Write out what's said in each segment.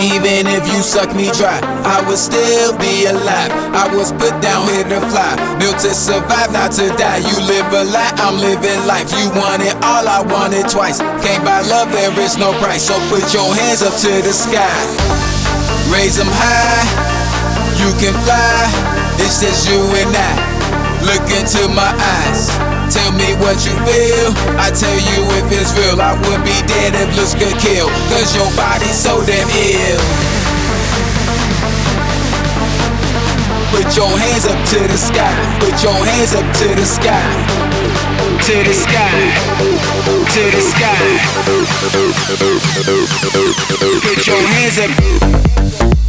Even if you suck me dry, I would still be alive. I was put down here to fly, built to survive, not to die. You live a lie, I'm living life. You want it all, I want it twice. Can't buy love, there is no price. So put your hands up to the sky, raise them high. You can fly, it's just you and I. Look into my eyes. Tell me what you feel. I tell you if it's real. I would be dead if looks could kill. Cause your body's so damn ill. Put your hands up to the sky. Put your hands up to the sky. To the sky. To the sky. Put your hands up.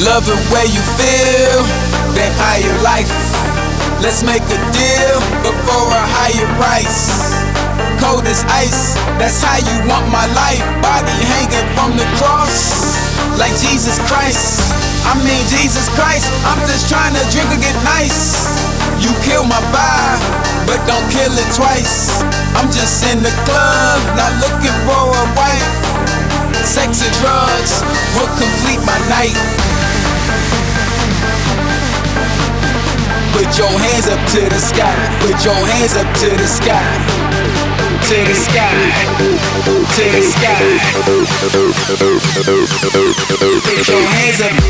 Love the way you feel, that higher life. Let's make a deal before a higher price. Cold as ice, that's how you want my life. Body hanging from the cross, like Jesus Christ. I mean, Jesus Christ, I'm just trying to drink and get nice. You kill my vibe, but don't kill it twice. I'm just in the club, not looking for a wife. Sex and drugs will complete my night. Put your hands up to the sky. Put your hands up to the sky. To the sky. To the sky. Put your hands up.